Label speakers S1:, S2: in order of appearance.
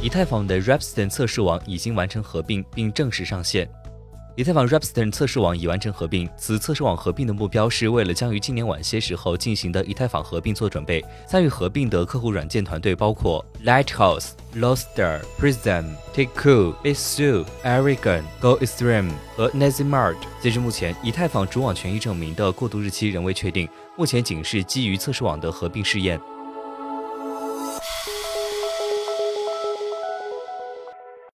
S1: 以太坊的 Repston 测试网已经完成合并并正式上线。以太坊 Repston 测试网已完成合并，此测试网合并的目标是为了将于今年晚些时候进行的以太坊合并做准备。参与合并的客户软件团队包括 Lighthouse、Loster、Prism、Tiku、Bisu、Aragon、Go Extreme 和 Nasimart 截至目前，以太坊主网权益证明的过渡日期仍未确定，目前仅是基于测试网的合并试验。